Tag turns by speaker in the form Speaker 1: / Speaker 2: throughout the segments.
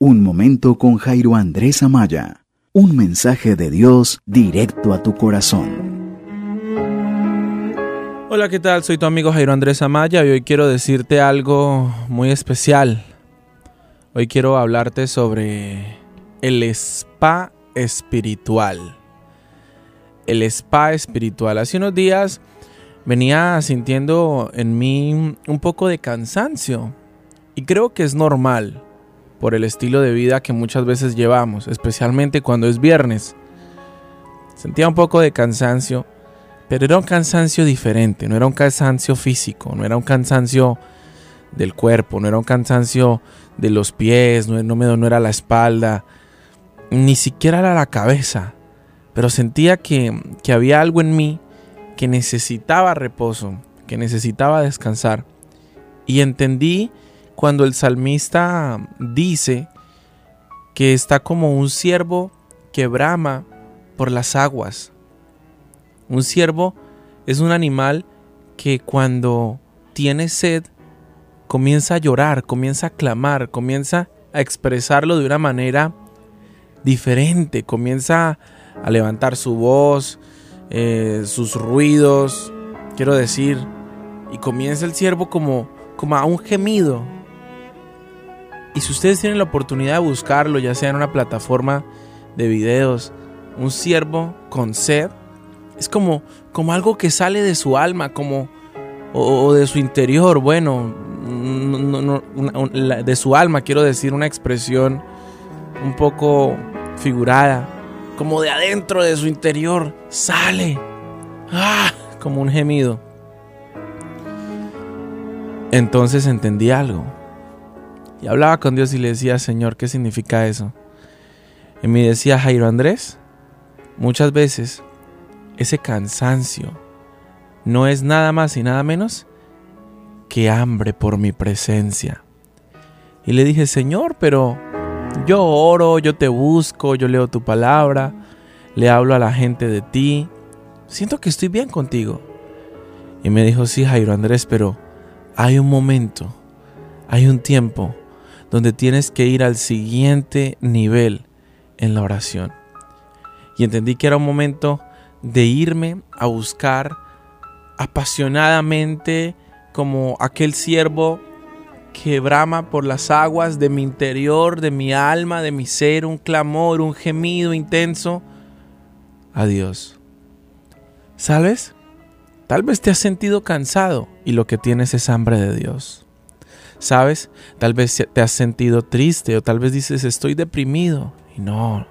Speaker 1: Un momento con Jairo Andrés Amaya. Un mensaje de Dios directo a tu corazón.
Speaker 2: Hola, ¿qué tal? Soy tu amigo Jairo Andrés Amaya y hoy quiero decirte algo muy especial. Hoy quiero hablarte sobre el spa espiritual. El spa espiritual. Hace unos días venía sintiendo en mí un poco de cansancio y creo que es normal por el estilo de vida que muchas veces llevamos, especialmente cuando es viernes. Sentía un poco de cansancio, pero era un cansancio diferente, no era un cansancio físico, no era un cansancio del cuerpo, no era un cansancio de los pies, no, me, no era la espalda, ni siquiera era la cabeza, pero sentía que, que había algo en mí que necesitaba reposo, que necesitaba descansar. Y entendí cuando el salmista dice que está como un ciervo que brama por las aguas. Un ciervo es un animal que cuando tiene sed comienza a llorar, comienza a clamar, comienza a expresarlo de una manera diferente, comienza a levantar su voz, eh, sus ruidos, quiero decir, y comienza el ciervo como, como a un gemido, y si ustedes tienen la oportunidad de buscarlo, ya sea en una plataforma de videos, un siervo con sed, es como, como algo que sale de su alma, como o, de su interior, bueno, de su alma, quiero decir, una expresión un poco figurada, como de adentro de su interior, sale, ¡ah! como un gemido. Entonces entendí algo. Y hablaba con Dios y le decía, Señor, ¿qué significa eso? Y me decía Jairo Andrés, muchas veces ese cansancio no es nada más y nada menos que hambre por mi presencia. Y le dije, Señor, pero yo oro, yo te busco, yo leo tu palabra, le hablo a la gente de ti, siento que estoy bien contigo. Y me dijo, sí, Jairo Andrés, pero hay un momento, hay un tiempo donde tienes que ir al siguiente nivel en la oración. Y entendí que era un momento de irme a buscar apasionadamente como aquel siervo que brama por las aguas de mi interior, de mi alma, de mi ser, un clamor, un gemido intenso a Dios. ¿Sabes? Tal vez te has sentido cansado y lo que tienes es hambre de Dios. ¿Sabes? Tal vez te has sentido triste o tal vez dices estoy deprimido. Y no,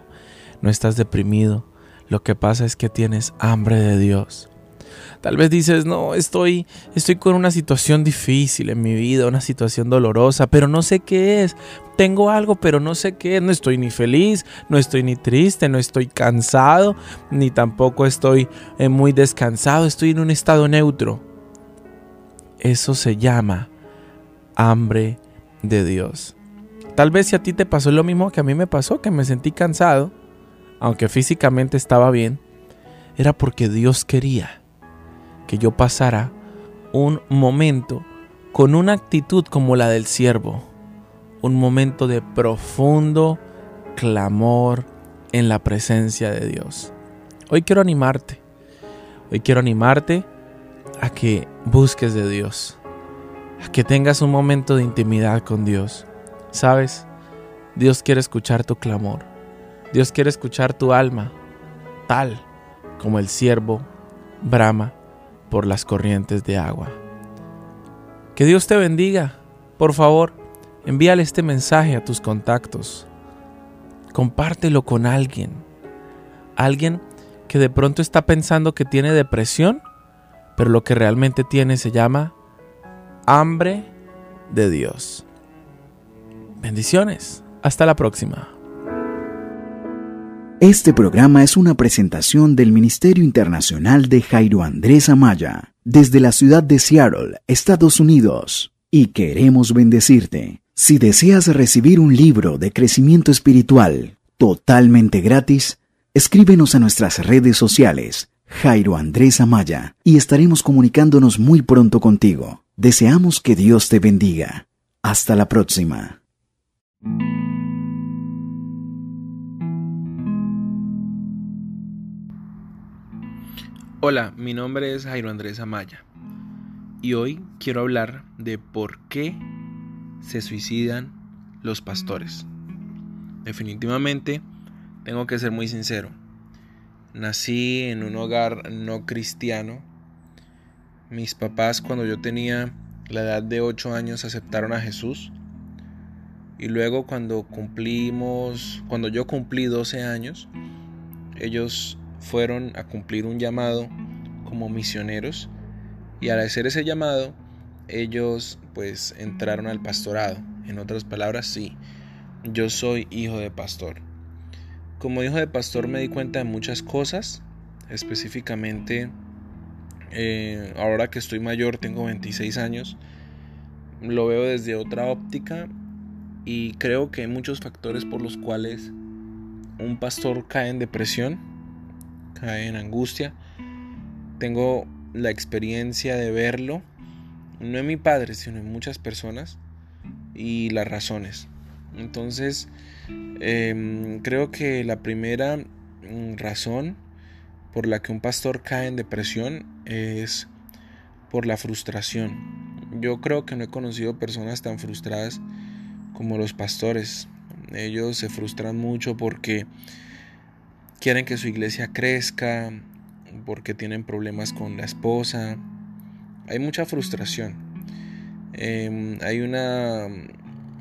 Speaker 2: no estás deprimido. Lo que pasa es que tienes hambre de Dios. Tal vez dices, no, estoy, estoy con una situación difícil en mi vida, una situación dolorosa, pero no sé qué es. Tengo algo, pero no sé qué es. No estoy ni feliz, no estoy ni triste, no estoy cansado, ni tampoco estoy eh, muy descansado. Estoy en un estado neutro. Eso se llama hambre de Dios. Tal vez si a ti te pasó lo mismo que a mí me pasó, que me sentí cansado, aunque físicamente estaba bien, era porque Dios quería que yo pasara un momento con una actitud como la del siervo, un momento de profundo clamor en la presencia de Dios. Hoy quiero animarte, hoy quiero animarte a que busques de Dios, que tengas un momento de intimidad con Dios. ¿Sabes? Dios quiere escuchar tu clamor. Dios quiere escuchar tu alma, tal como el siervo brama por las corrientes de agua. Que Dios te bendiga. Por favor, envíale este mensaje a tus contactos. Compártelo con alguien. Alguien que de pronto está pensando que tiene depresión, pero lo que realmente tiene se llama hambre de Dios. Bendiciones. Hasta la próxima.
Speaker 1: Este programa es una presentación del Ministerio Internacional de Jairo Andrés Amaya, desde la ciudad de Seattle, Estados Unidos, y queremos bendecirte. Si deseas recibir un libro de crecimiento espiritual totalmente gratis, escríbenos a nuestras redes sociales, Jairo Andrés Amaya, y estaremos comunicándonos muy pronto contigo. Deseamos que Dios te bendiga. Hasta la próxima.
Speaker 2: Hola, mi nombre es Jairo Andrés Amaya y hoy quiero hablar de por qué se suicidan los pastores. Definitivamente, tengo que ser muy sincero. Nací en un hogar no cristiano mis papás cuando yo tenía la edad de 8 años aceptaron a Jesús. Y luego cuando cumplimos, cuando yo cumplí 12 años, ellos fueron a cumplir un llamado como misioneros y al hacer ese llamado ellos pues entraron al pastorado. En otras palabras, sí, yo soy hijo de pastor. Como hijo de pastor me di cuenta de muchas cosas, específicamente eh, ahora que estoy mayor, tengo 26 años, lo veo desde otra óptica y creo que hay muchos factores por los cuales un pastor cae en depresión cae en angustia. Tengo la experiencia de verlo, no en mi padre, sino en muchas personas y las razones. Entonces, em, creo que la primera mm, razón por la que un pastor cae en depresión es por la frustración. Yo creo que no he conocido personas tan frustradas como los pastores. Ellos se frustran mucho porque quieren que su iglesia crezca, porque tienen problemas con la esposa. Hay mucha frustración. Em, hay una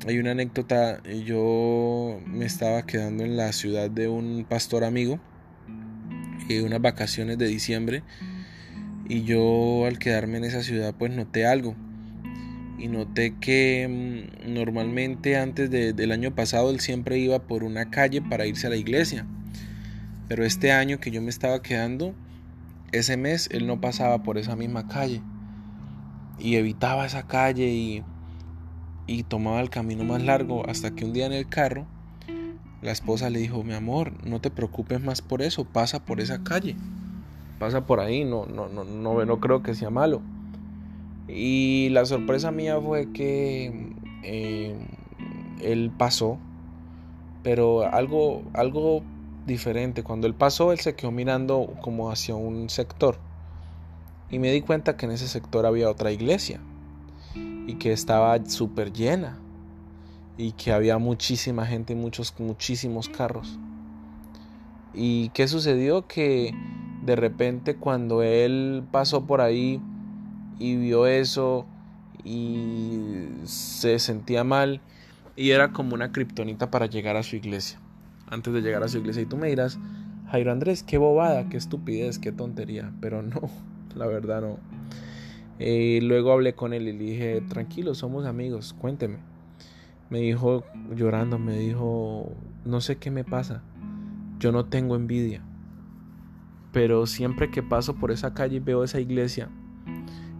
Speaker 2: hay una anécdota. Yo me estaba quedando en la ciudad de un pastor amigo. Y unas vacaciones de diciembre. Y yo al quedarme en esa ciudad pues noté algo. Y noté que mm, normalmente antes del año pasado él siempre iba por una calle para irse a la iglesia. Pero este año que yo me estaba quedando, ese mes él no pasaba por esa misma calle. Y evitaba esa calle y, y tomaba el camino más largo hasta que un día en el carro la esposa le dijo, mi amor, no te preocupes más por eso, pasa por esa calle. Pasa por ahí, no, no, no, no, no creo que sea malo. Y la sorpresa mía fue que eh, él pasó, pero algo, algo diferente. Cuando él pasó, él se quedó mirando como hacia un sector. Y me di cuenta que en ese sector había otra iglesia. Y que estaba súper llena. Y que había muchísima gente y muchos, muchísimos carros. ¿Y qué sucedió? Que de repente cuando él pasó por ahí y vio eso y se sentía mal y era como una kriptonita para llegar a su iglesia antes de llegar a su iglesia. Y tú me dirás, Jairo Andrés, qué bobada, qué estupidez, qué tontería. Pero no, la verdad no. Y luego hablé con él y le dije, tranquilo, somos amigos, cuénteme. Me dijo, llorando, me dijo, no sé qué me pasa. Yo no tengo envidia. Pero siempre que paso por esa calle y veo esa iglesia,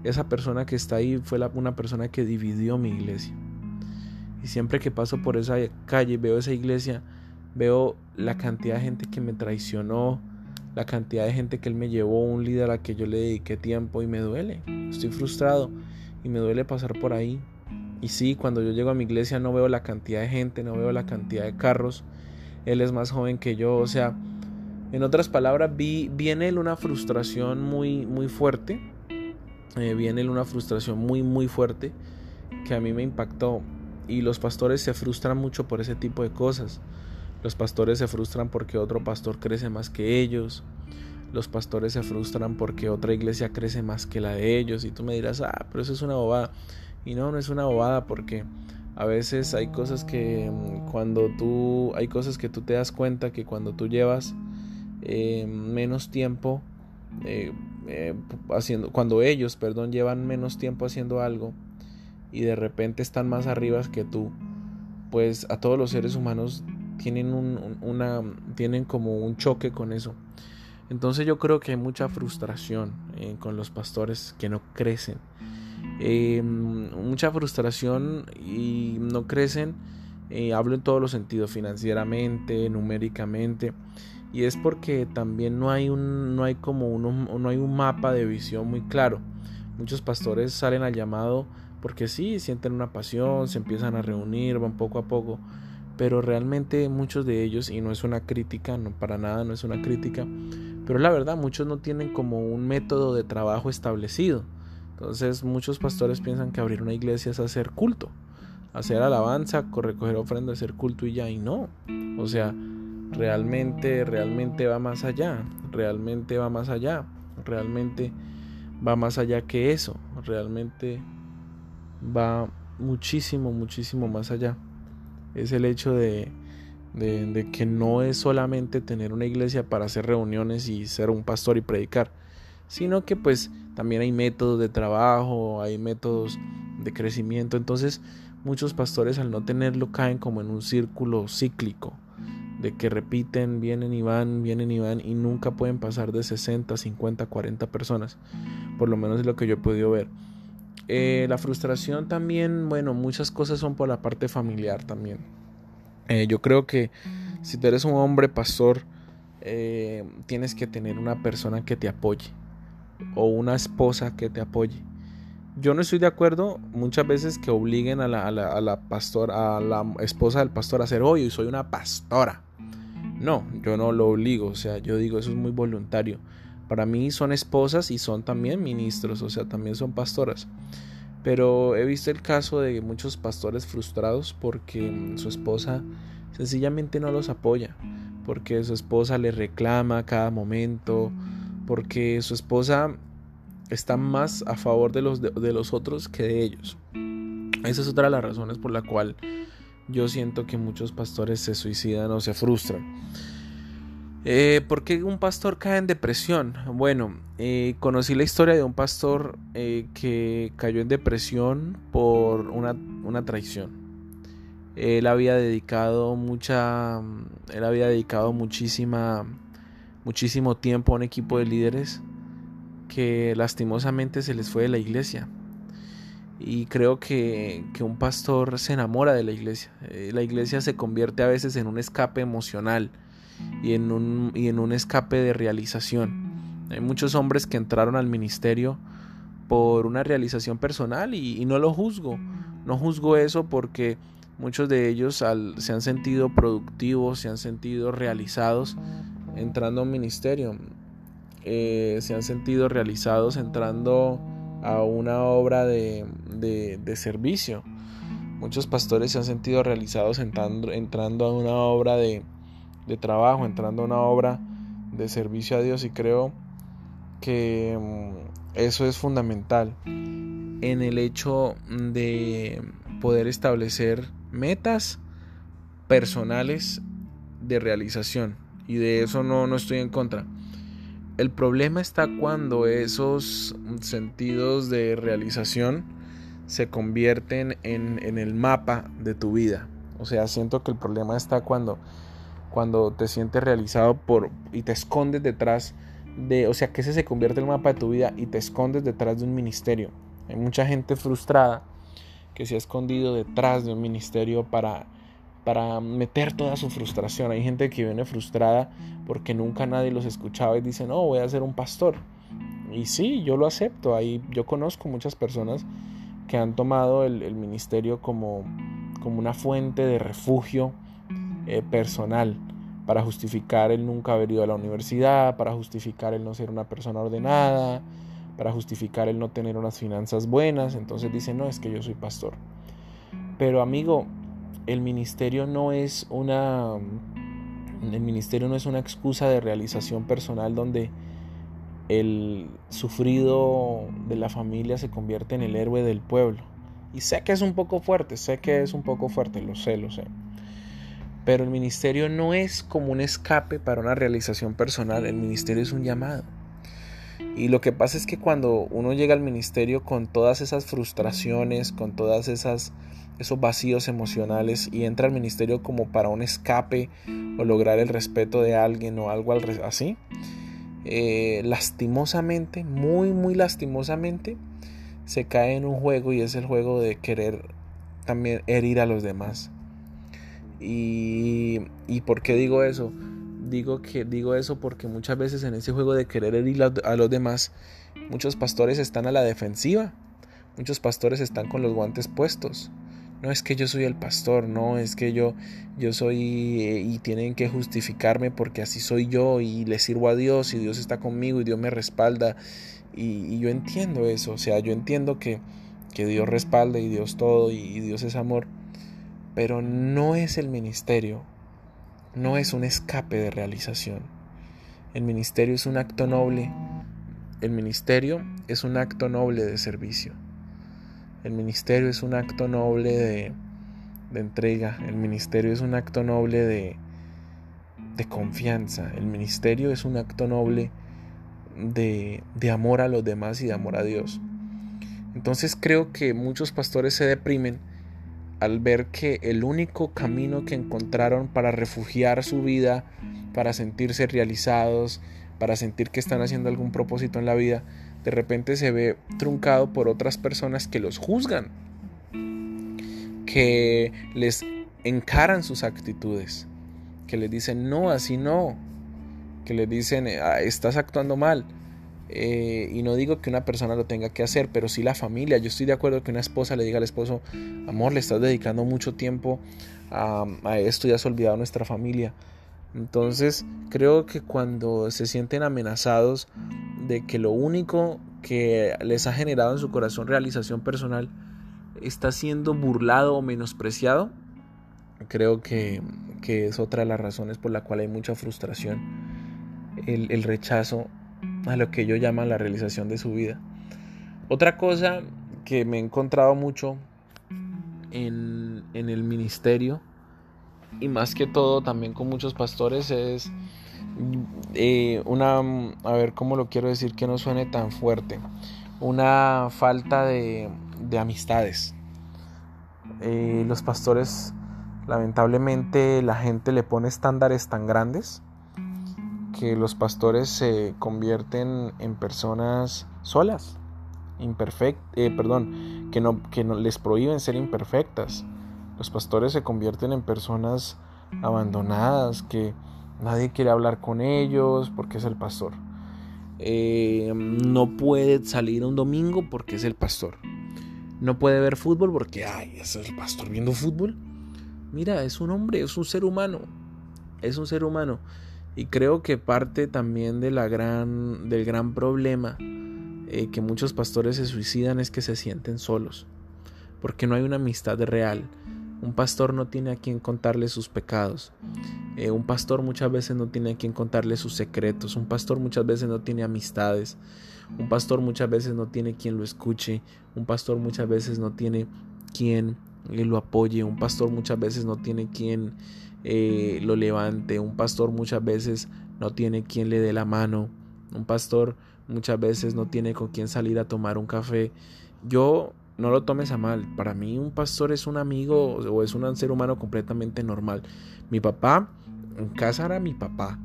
Speaker 2: esa persona que está ahí fue una persona que dividió mi iglesia. Y siempre que paso por esa calle y veo esa iglesia, Veo la cantidad de gente que me traicionó, la cantidad de gente que él me llevó, un líder a que yo le dediqué tiempo y me duele. Estoy frustrado y me duele pasar por ahí. Y sí, cuando yo llego a mi iglesia no veo la cantidad de gente, no veo la cantidad de carros. Él es más joven que yo, o sea, en otras palabras, vi, viene él una frustración muy, muy fuerte. Eh, viene él una frustración muy, muy fuerte que a mí me impactó. Y los pastores se frustran mucho por ese tipo de cosas. Los pastores se frustran porque otro pastor crece más que ellos. Los pastores se frustran porque otra iglesia crece más que la de ellos. Y tú me dirás, ah, pero eso es una bobada. Y no, no es una bobada porque a veces hay cosas que mm, cuando tú, hay cosas que tú te das cuenta que cuando tú llevas eh, menos tiempo eh, eh, haciendo, cuando ellos, perdón, llevan menos tiempo haciendo algo y de repente están más arriba que tú, pues a todos los seres humanos tienen, un, una, tienen como un choque con eso. Entonces yo creo que hay mucha frustración con los pastores que no crecen. Eh, mucha frustración y no crecen. Eh, hablo en todos los sentidos, financieramente, numéricamente. Y es porque también no hay un, no hay como uno, no hay un mapa de visión muy claro. Muchos pastores salen al llamado porque sí, sienten una pasión, se empiezan a reunir, van poco a poco pero realmente muchos de ellos, y no es una crítica, no para nada, no es una crítica, Pero la verdad, muchos no tienen como un método de trabajo establecido. Entonces muchos pastores piensan que abrir una iglesia es hacer culto, hacer alabanza, recoger ofrenda, hacer culto y ya, y no. O sea, realmente, realmente va más allá, realmente va más allá, realmente va más allá que eso, realmente va muchísimo, muchísimo más allá. Es el hecho de, de, que no es solamente tener una iglesia para hacer reuniones y ser un pastor y predicar, sino que pues también hay métodos de trabajo, hay métodos de crecimiento, entonces muchos pastores al no tenerlo caen como en un círculo cíclico, de que repiten, vienen y van, vienen y van y nunca pueden pasar de 60, 50, 40 personas, por lo menos es lo que yo he podido ver. Eh, la frustración también, bueno, muchas cosas son por la parte familiar también. Eh, yo creo que si tú eres un hombre pastor, eh, tienes que tener una persona que te apoye o una esposa que te apoye. Yo no estoy de acuerdo muchas veces que obliguen a la, a a la, a la esposa del pastor a hacer, hoy soy una pastora. No, yo no lo obligo, o sea, yo digo, eso es muy voluntario. Para mí son esposas y son también ministros, o sea, también son pastoras. Pero he visto el caso de muchos pastores frustrados porque su esposa sencillamente no los apoya, porque su esposa le reclama a cada momento, porque su esposa está más a favor de los, de, los otros que de ellos. Esa es otra de las razones por la cual yo siento que muchos pastores se suicidan o se frustran. Eh, ¿Por qué un pastor cae en depresión? Bueno, eh, conocí la historia de un pastor eh, que cayó en depresión por una, una, traición. Él había dedicado mucha, él había dedicado muchísima, muchísimo tiempo a un equipo de líderes que lastimosamente se les fue de la iglesia. Y creo que, que un pastor se enamora de la iglesia. la iglesia se convierte a veces en un escape emocional y en un, y en un escape de realización. Hay muchos hombres que entraron al ministerio por una realización personal y, no lo juzgo. No juzgo eso porque muchos de ellos se han sentido productivos, se han sentido realizados entrando a un ministerio. Eh, se han sentido realizados entrando a una obra de, de, servicio. Muchos pastores se han sentido realizados entrando, entrando a una obra de, de trabajo, entrando a una obra de servicio a Dios y creo que mm, eso es fundamental en el hecho de poder establecer metas personales de realización y de eso no, no estoy en contra. El problema está cuando esos sentidos de realización se convierten en, en el mapa de tu vida. O sea, siento que el problema está cuando cuando te sientes realizado por y te escondes detrás de, o sea, que ese se convierte en el mapa de tu vida y te escondes detrás de un ministerio. Hay mucha gente frustrada que se ha escondido detrás de un ministerio para para meter toda su frustración. Hay gente que viene frustrada porque nunca nadie los escuchaba y dicen, no, voy a ser un pastor. Y sí, yo lo acepto. Ahí yo conozco muchas personas que han tomado el, ministerio como, como una fuente de refugio eh, personal para justificar el nunca haber ido a la universidad, para justificar el no ser una persona ordenada, para justificar el no tener unas finanzas buenas. Entonces dice, no, es que yo soy pastor. Pero amigo, el ministerio no es una... El ministerio no es una excusa de realización personal donde el sufrido de la familia se convierte en el héroe del pueblo. Y sé que es un poco fuerte, sé que es un poco fuerte, lo sé, lo sé. Pero el ministerio no es como un escape para una realización personal, el ministerio es un llamado. Y lo que pasa es que cuando uno llega al ministerio con todas esas frustraciones, con todas esas esos vacíos emocionales y entra al ministerio como para un escape o lograr el respeto de alguien o algo así, eh, lastimosamente, muy muy lastimosamente, se cae en un juego y es el juego de querer también herir a los demás. Y, y por qué digo eso? Digo que digo eso porque muchas veces en ese juego de querer herir a los demás, muchos pastores están a la defensiva. Muchos pastores están con los guantes puestos. No es que yo soy el pastor, no es que yo yo soy eh, y tienen que justificarme porque así soy yo y le sirvo a Dios y Dios está conmigo y Dios me respalda y, yo entiendo eso, o sea, yo entiendo que, que Dios respalda y Dios todo y Dios es amor, pero no es el ministerio, no es un escape de realización. El ministerio es un acto noble, el ministerio es un acto noble de servicio. El ministerio es un acto noble de, entrega. El ministerio es un acto noble de, confianza. El ministerio es un acto noble de, de, amor a los demás y de amor a Dios. Entonces creo que muchos pastores se deprimen al ver que el único camino que encontraron para refugiar su vida, para sentirse realizados, para sentir que están haciendo algún propósito en la vida, de repente se ve truncado por otras personas que los juzgan, que les encaran sus actitudes, que les dicen, no, así no, que les dicen, ah, estás actuando mal. Eh, y no digo que una persona lo tenga que hacer, pero sí la familia. Yo estoy de acuerdo que una esposa le diga al esposo, amor, le estás dedicando mucho tiempo a, a esto y has olvidado nuestra familia. Entonces creo que cuando se sienten amenazados de que lo único que les ha generado en su corazón realización personal está siendo burlado o menospreciado, creo que, es otra de las razones por la cual hay mucha frustración, el, rechazo a lo que ellos llaman la realización de su vida. Otra cosa que me he encontrado mucho en, en el ministerio, y más que todo también con muchos pastores es eh, una, a ver cómo lo quiero decir que no suene tan fuerte, una falta de, de amistades. Eh, los pastores, lamentablemente, la gente le pone estándares tan grandes que los pastores se convierten en personas solas, imperfectas, eh, perdón, que no, que no les prohíben ser imperfectas los pastores se convierten en personas abandonadas, que nadie quiere hablar con ellos porque es el pastor. Eh, no puede salir un domingo porque es el pastor. No puede ver fútbol porque, ay, es el pastor viendo fútbol. Mira, es un hombre, es un ser humano. Es un ser humano. Y creo que parte también gran, del gran problema eh, que muchos pastores se suicidan es que se sienten solos. Porque no hay una amistad real un pastor no tiene a quien contarle sus pecados. Eh, un pastor muchas veces no tiene a quien contarle sus secretos. Un pastor muchas veces no tiene amistades. Un pastor muchas veces no tiene quien lo escuche. Un pastor muchas veces no tiene quien lo apoye. Un pastor muchas veces no tiene quien eh, lo levante. Un pastor muchas veces no tiene quien le dé la mano. Un pastor muchas veces no tiene con quien salir a tomar un café. Yo no lo tomes a mal. Para mí un pastor es un amigo o es un ser humano completamente normal. Mi papá, en casa era mi papá.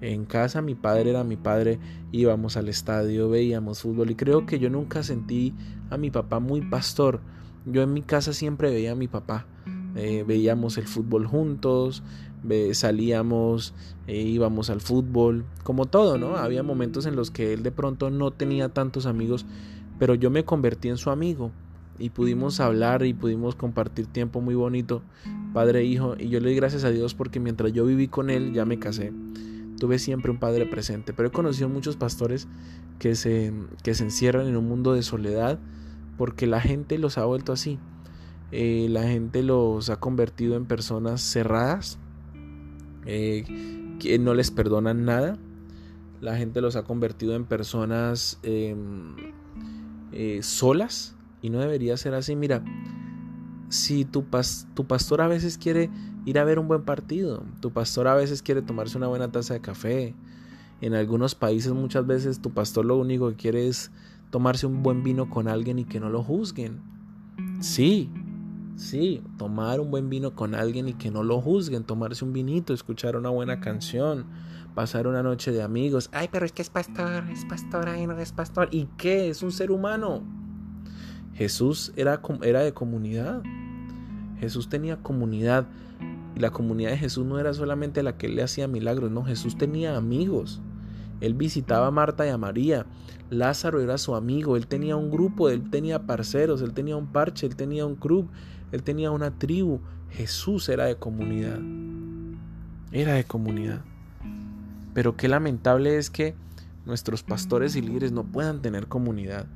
Speaker 2: En casa mi padre era mi padre. Íbamos al estadio, veíamos fútbol y creo que yo nunca sentí a mi papá muy pastor. Yo en mi casa siempre veía a mi papá. Eh, veíamos el fútbol juntos, salíamos, eh, íbamos al fútbol, como todo, ¿no? Había momentos en los que él de pronto no tenía tantos amigos, pero yo me convertí en su amigo y pudimos hablar y pudimos compartir tiempo muy bonito, padre e hijo, y yo le doy gracias a Dios porque mientras yo viví con él ya me casé. Tuve siempre un padre presente, pero he conocido muchos pastores que se, que se encierran en un mundo de soledad porque la gente los ha vuelto así. Eh, la gente los ha convertido en personas cerradas, eh, que no les perdonan nada. La gente los ha convertido en personas em, eh, solas, y no debería ser así. Mira, si tu, tu pastor a veces quiere ir a ver un buen partido, tu pastor a veces quiere tomarse una buena taza de café, en algunos países muchas veces tu pastor lo único que quiere es tomarse un buen vino con alguien y que no lo juzguen. Sí, sí, tomar un buen vino con alguien y que no lo juzguen, tomarse un vinito, escuchar una buena canción, pasar una noche de amigos. Ay, pero es que es pastor, es pastor, ay, no es pastor. ¿Y qué? Es un ser humano. Jesús era, era de comunidad. Jesús tenía comunidad. Y la comunidad de Jesús no era solamente la que le hacía milagros, no, Jesús tenía amigos. Él visitaba a Marta y a María. Lázaro era su amigo, él tenía un grupo, él tenía parceros, él tenía un parche, él tenía un club, él tenía una tribu. Jesús era de comunidad. Era de comunidad. Pero qué lamentable es que nuestros pastores y líderes no puedan tener comunidad,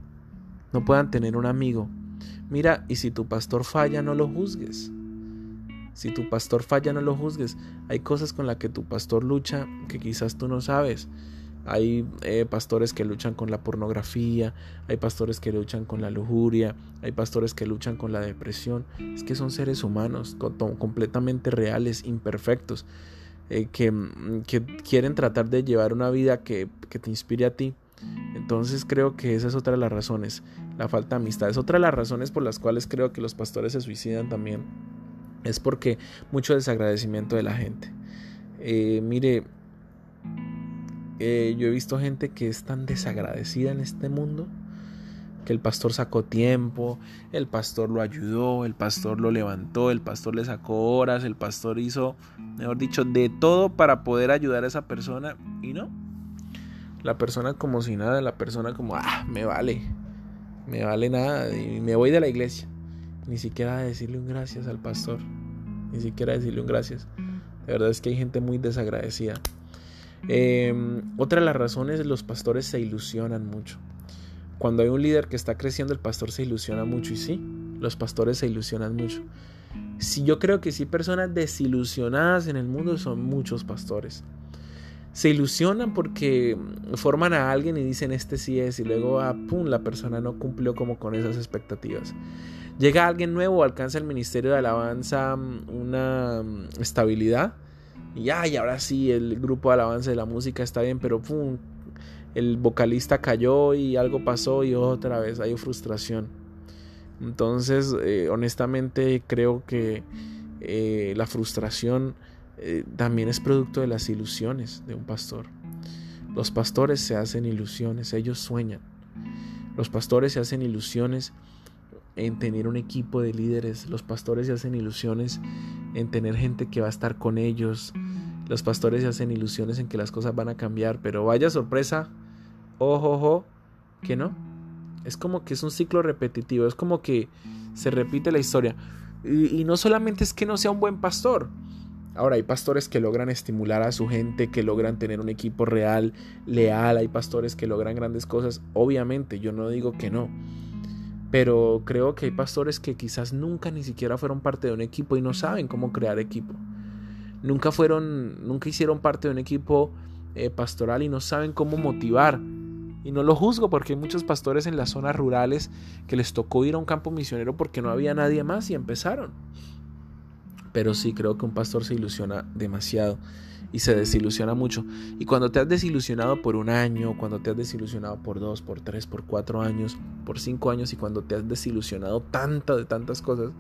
Speaker 2: no puedan tener un amigo. Mira, y si tu pastor falla, no lo juzgues. Si tu pastor falla, no lo juzgues. Hay cosas con las que tu pastor lucha que quizás tú no sabes. Hay eh, pastores que luchan con la pornografía, hay pastores que luchan con la lujuria, hay pastores que luchan con la depresión. Es que son seres humanos completamente reales, imperfectos, eh, que, que, quieren tratar de llevar una vida que, que te inspire a ti. Entonces creo que esa es otra de las razones, la falta de amistad. Es otra de las razones por las cuales creo que los pastores se suicidan también es porque mucho desagradecimiento de la gente. Eh, mire, eh, yo he visto gente que es tan desagradecida en este mundo que el pastor sacó tiempo, el pastor lo ayudó, el pastor lo levantó, el pastor le sacó horas, el pastor hizo, mejor dicho, de todo para poder ayudar a esa persona y no. La persona como si nada, la persona como, ah, me vale, me vale nada y me voy de la iglesia. Ni siquiera decirle un gracias al pastor. Ni siquiera decirle un gracias. De verdad es que hay gente muy desagradecida. Em, otra de las razones, los pastores se ilusionan mucho. Cuando hay un líder que está creciendo, el pastor se ilusiona mucho. Y sí, los pastores se ilusionan mucho. Si yo creo que sí, personas desilusionadas en el mundo son muchos pastores. Se ilusionan porque forman a alguien y dicen este sí es y luego ah, la persona no cumplió como con esas expectativas. Llega alguien nuevo, alcanza el ministerio de alabanza mm, una mm, estabilidad. Y ay, ahora sí, el grupo de alabanza de la música está bien, pero pum, el vocalista cayó y algo pasó y otra vez hay frustración. Entonces, eh, honestamente, creo que eh, la frustración eh, también es producto de las ilusiones de un pastor. Los pastores se hacen ilusiones, ellos sueñan. Los pastores se hacen ilusiones en tener un equipo de líderes. Los pastores se hacen ilusiones en tener gente que va a estar con ellos. Los pastores se hacen ilusiones en que las cosas van a cambiar. Pero vaya sorpresa, ojo, ojo, que no. Es como que es un ciclo repetitivo. Es como que se repite la historia. Y, y no solamente es que no sea un buen pastor. Ahora hay pastores que logran estimular a su gente, que logran tener un equipo real, leal, hay pastores que logran grandes cosas, obviamente yo no digo que no, pero creo que hay pastores que quizás nunca ni siquiera fueron parte de un equipo y no saben cómo crear equipo. Nunca fueron, nunca hicieron parte de un equipo eh, pastoral y no saben cómo motivar. Y no lo juzgo porque hay muchos pastores en las zonas rurales que les tocó ir a un campo misionero porque no había nadie más y empezaron. Pero sí creo que un pastor se ilusiona demasiado y se desilusiona mucho. Y cuando te has desilusionado por un año, cuando te has desilusionado por dos, por tres, por cuatro años, por cinco años y cuando te has desilusionado tanto de tantas cosas,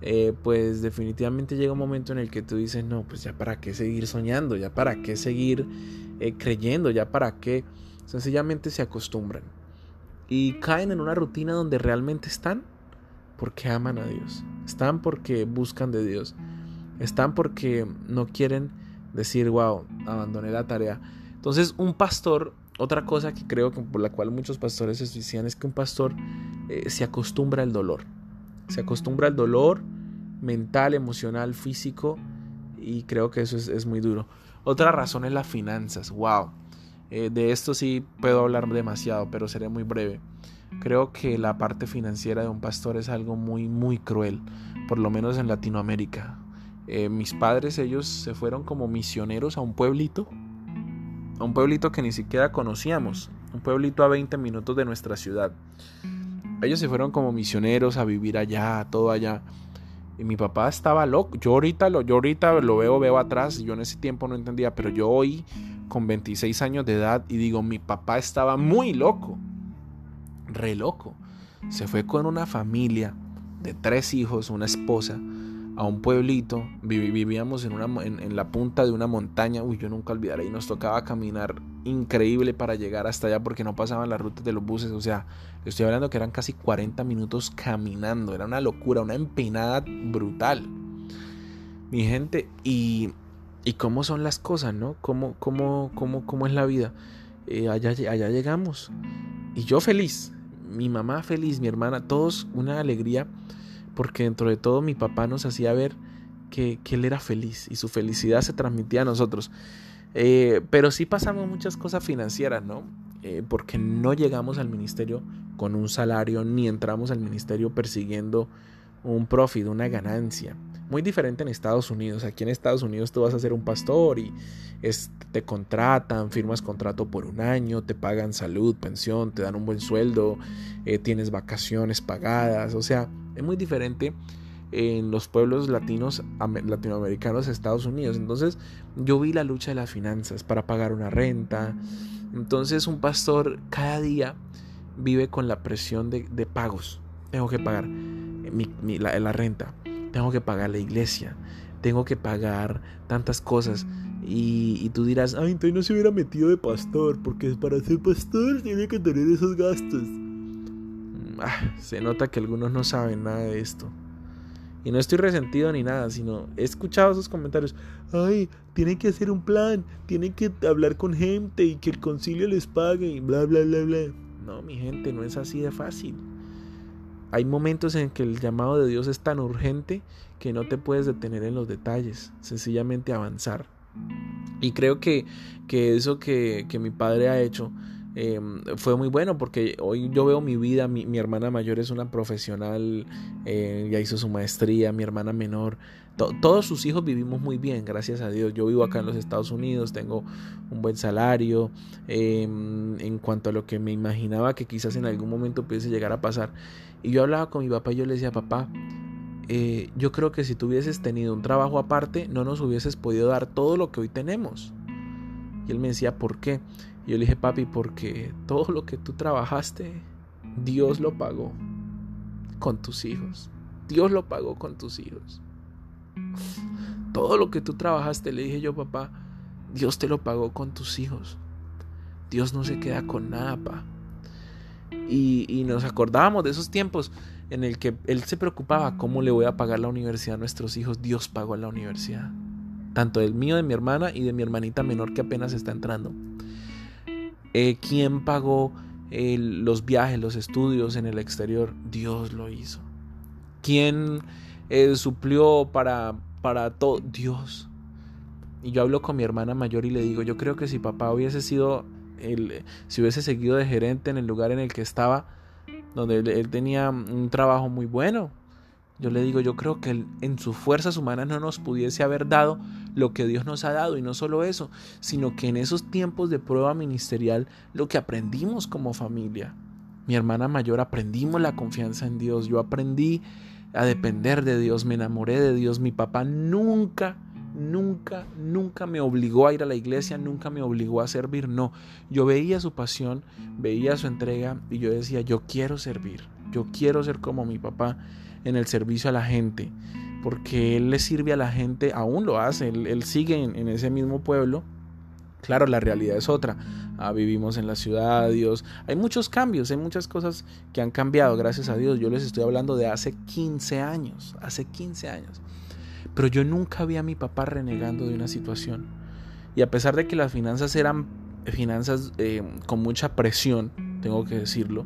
Speaker 2: eh, pues definitivamente llega un momento en el que tú dices, no, pues ya para qué seguir soñando, ya para qué seguir eh, creyendo, ya para qué. Sencillamente se acostumbran y caen en una rutina donde realmente están porque aman a Dios, están porque buscan de Dios, están porque no quieren decir, wow, abandoné la tarea. Entonces, un pastor, otra cosa que creo que por la cual muchos pastores se suicidan es que un pastor eh, se acostumbra al dolor. Se acostumbra al dolor mental, emocional, físico, y creo que eso es, muy duro. Otra razón es las finanzas. Wow. Eh, de esto sí puedo hablar demasiado, pero seré muy breve. Creo que la parte financiera de un pastor es algo muy, muy cruel, por lo menos en Latinoamérica. Eh, mis padres, ellos se fueron como misioneros a un pueblito, a un pueblito que ni siquiera conocíamos, un pueblito a 20 minutos de nuestra ciudad. Ellos se fueron como misioneros a vivir allá, todo allá. Y mi papá estaba loco. Yo ahorita lo, yo ahorita lo veo, veo atrás. Yo en ese tiempo no entendía, pero yo hoy, con 26 años de edad, y digo, mi papá estaba muy loco. Re loco. Se fue con una familia de tres hijos, una esposa, a un pueblito, vivíamos en, una, en, la punta de una montaña, uy, yo nunca olvidaré, y nos tocaba caminar increíble para llegar hasta allá porque no pasaban las rutas de los buses, o sea, estoy hablando que eran casi 40 minutos caminando, era una locura, una empinada brutal. Mi gente, y, y cómo son las cosas, ¿no? ¿Cómo, cómo, cómo, cómo es la vida? Eh, allá, allá llegamos. Y yo feliz, mi mamá feliz, mi hermana, todos una alegría, porque dentro de todo mi papá nos hacía ver que, él era feliz y su felicidad se transmitía a nosotros. Eh, pero sí pasamos muchas cosas financieras, ¿no? Eh, porque no llegamos al ministerio con un salario, ni entramos al ministerio persiguiendo un profit, una ganancia. Muy diferente en Estados Unidos. Aquí en Estados Unidos tú vas a ser un pastor y te contratan, firmas contrato por un año, te pagan salud, pensión, te dan un buen sueldo, eh, tienes vacaciones pagadas. O sea, es muy diferente en los pueblos latinos, latinoamericanos de Estados Unidos. Entonces yo vi la lucha de las finanzas para pagar una renta. Entonces un pastor cada día vive con la presión de, pagos. Tengo que pagar la, renta, tengo que pagar la iglesia, tengo que pagar tantas cosas. Y, tú dirás, ay, entonces no se hubiera metido de pastor, porque para ser pastor tiene que tener esos gastos. Mm, ah, se nota que algunos no saben nada de esto. Y no estoy resentido ni nada, sino he escuchado esos comentarios. Ay, tiene que hacer un plan, tiene que hablar con gente y que el concilio les pague y bla, bla, bla, bla. No, mi gente, no es así de fácil. Hay momentos en que el llamado de Dios es tan urgente que no te puedes detener en los detalles, sencillamente avanzar. Y creo que, que eso que, que mi padre ha hecho Em, fue muy bueno porque hoy yo veo mi vida, mi, hermana mayor es una profesional, eh, ya hizo su maestría, mi hermana menor, todos sus hijos vivimos muy bien, gracias a Dios. Yo vivo acá en los Estados Unidos, tengo un buen salario, em, en cuanto a lo que me imaginaba que quizás en algún momento pudiese llegar a pasar. Y yo hablaba con mi papá y yo le decía, papá, eh, yo creo que si tú hubieses tenido un trabajo aparte, no nos hubieses podido dar todo lo que hoy tenemos. Y él me decía, ¿por qué? Y yo le dije, papi, porque todo lo que tú trabajaste, Dios lo pagó con tus hijos. Dios lo pagó con tus hijos. Todo lo que tú trabajaste, le dije yo, papá, Dios te lo pagó con tus hijos. Dios no se queda con nada, pa. Y, y, nos acordábamos de esos tiempos en el que él se preocupaba cómo le voy a pagar la universidad a nuestros hijos. Dios pagó la universidad. Tanto el mío, de mi hermana y de mi hermanita menor que apenas está entrando. Eh, ¿Quién pagó los viajes, los estudios en el exterior? Dios lo hizo. ¿Quién eh, suplió para, para todo? Dios. Y yo hablo con mi hermana mayor y le digo, yo creo que si papá hubiese sido, el, si hubiese seguido de gerente en el lugar en el que estaba, donde él tenía un trabajo muy bueno, yo le digo, yo creo que en sus fuerzas humanas no nos pudiese haber dado lo que Dios nos ha dado. Y no solo eso, sino que en esos tiempos de prueba ministerial, lo que aprendimos como familia. Mi hermana mayor aprendimos la confianza en Dios. Yo aprendí a depender de Dios, me enamoré de Dios. Mi papá nunca, nunca, nunca me obligó a ir a la iglesia, nunca me obligó a servir. No, yo veía su pasión, veía su entrega y yo decía, yo quiero servir, yo quiero ser como mi papá en el servicio a la gente, porque Él le sirve a la gente, aún lo hace, Él, sigue en, ese mismo pueblo. Claro, la realidad es otra. Ah, vivimos en la ciudad, Dios. Hay muchos cambios, hay muchas cosas que han cambiado, gracias a Dios. Yo les estoy hablando de hace 15 años, hace 15 años. Pero yo nunca vi a mi papá renegando de una situación. Y a pesar de que las finanzas eran finanzas eh, con mucha presión, tengo que decirlo,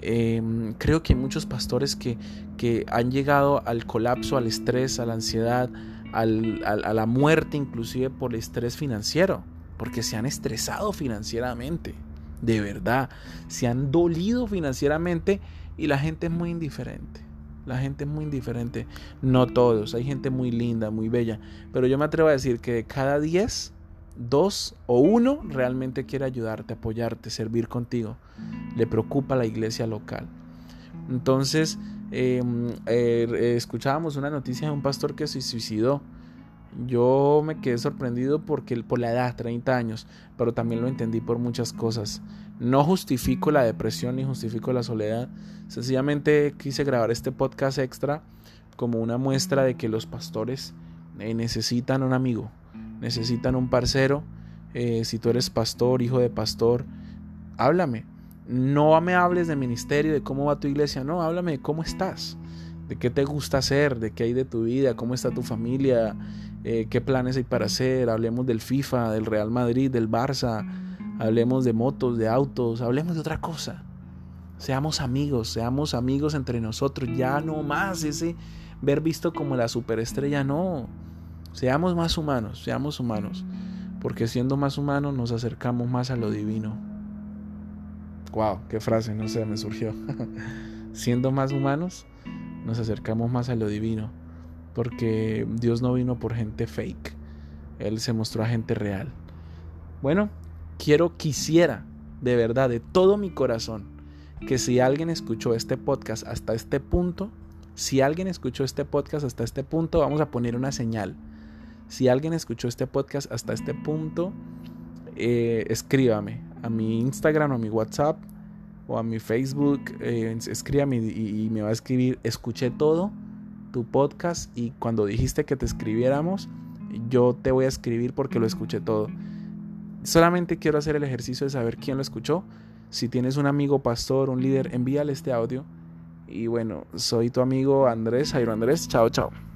Speaker 2: Em, creo que hay muchos pastores que, que, han llegado al colapso, al estrés, a la ansiedad, a la muerte inclusive por el estrés financiero, porque se han estresado financieramente, de verdad, se han dolido financieramente y la gente es muy indiferente. La gente es muy indiferente. No todos, hay gente muy linda, muy bella, pero yo me atrevo a decir que de cada 10 dos o uno realmente quiere ayudarte, apoyarte, servir contigo. Le preocupa la iglesia local. Entonces, em, er, escuchábamos una noticia de un pastor que se suicidó. Yo me quedé sorprendido porque por la edad, 30 años, pero también lo entendí por muchas cosas. No justifico la depresión ni justifico la soledad. Sencillamente quise grabar este podcast extra como una muestra de que los pastores eh, necesitan un amigo, necesitan un parcero. Eh, si tú eres pastor, hijo de pastor, háblame. No me hables de ministerio, de cómo va tu iglesia, no, háblame de cómo estás, de qué te gusta hacer, de qué hay de tu vida, cómo está tu familia, eh, qué planes hay para hacer, hablemos del FIFA, del Real Madrid, del Barça, hablemos de motos, de autos, hablemos de otra cosa. Seamos amigos, seamos amigos entre nosotros, ya no más ese ver visto como la superestrella, no. Seamos más humanos, seamos humanos, porque siendo más humanos nos acercamos más a lo divino. Wow, qué frase, no sé, me surgió. siendo más humanos, nos acercamos más a lo divino, porque Dios no vino por gente fake, Él se mostró a gente real. Bueno, quiero, quisiera, de verdad, de todo mi corazón, que si alguien escuchó este podcast hasta este punto, si alguien escuchó este podcast hasta este punto, vamos a poner una señal. Si alguien escuchó este podcast hasta este punto, eh, escríbame a mi Instagram o a mi WhatsApp o a mi Facebook, eh, escríbame y, y, me va a escribir, escuché todo tu podcast y cuando dijiste que te escribiéramos, yo te voy a escribir porque lo escuché todo. Solamente quiero hacer el ejercicio de saber quién lo escuchó. Si tienes un amigo pastor, un líder, envíale este audio. Y bueno, soy tu amigo Andrés, Jairo Andrés. Chao, chao.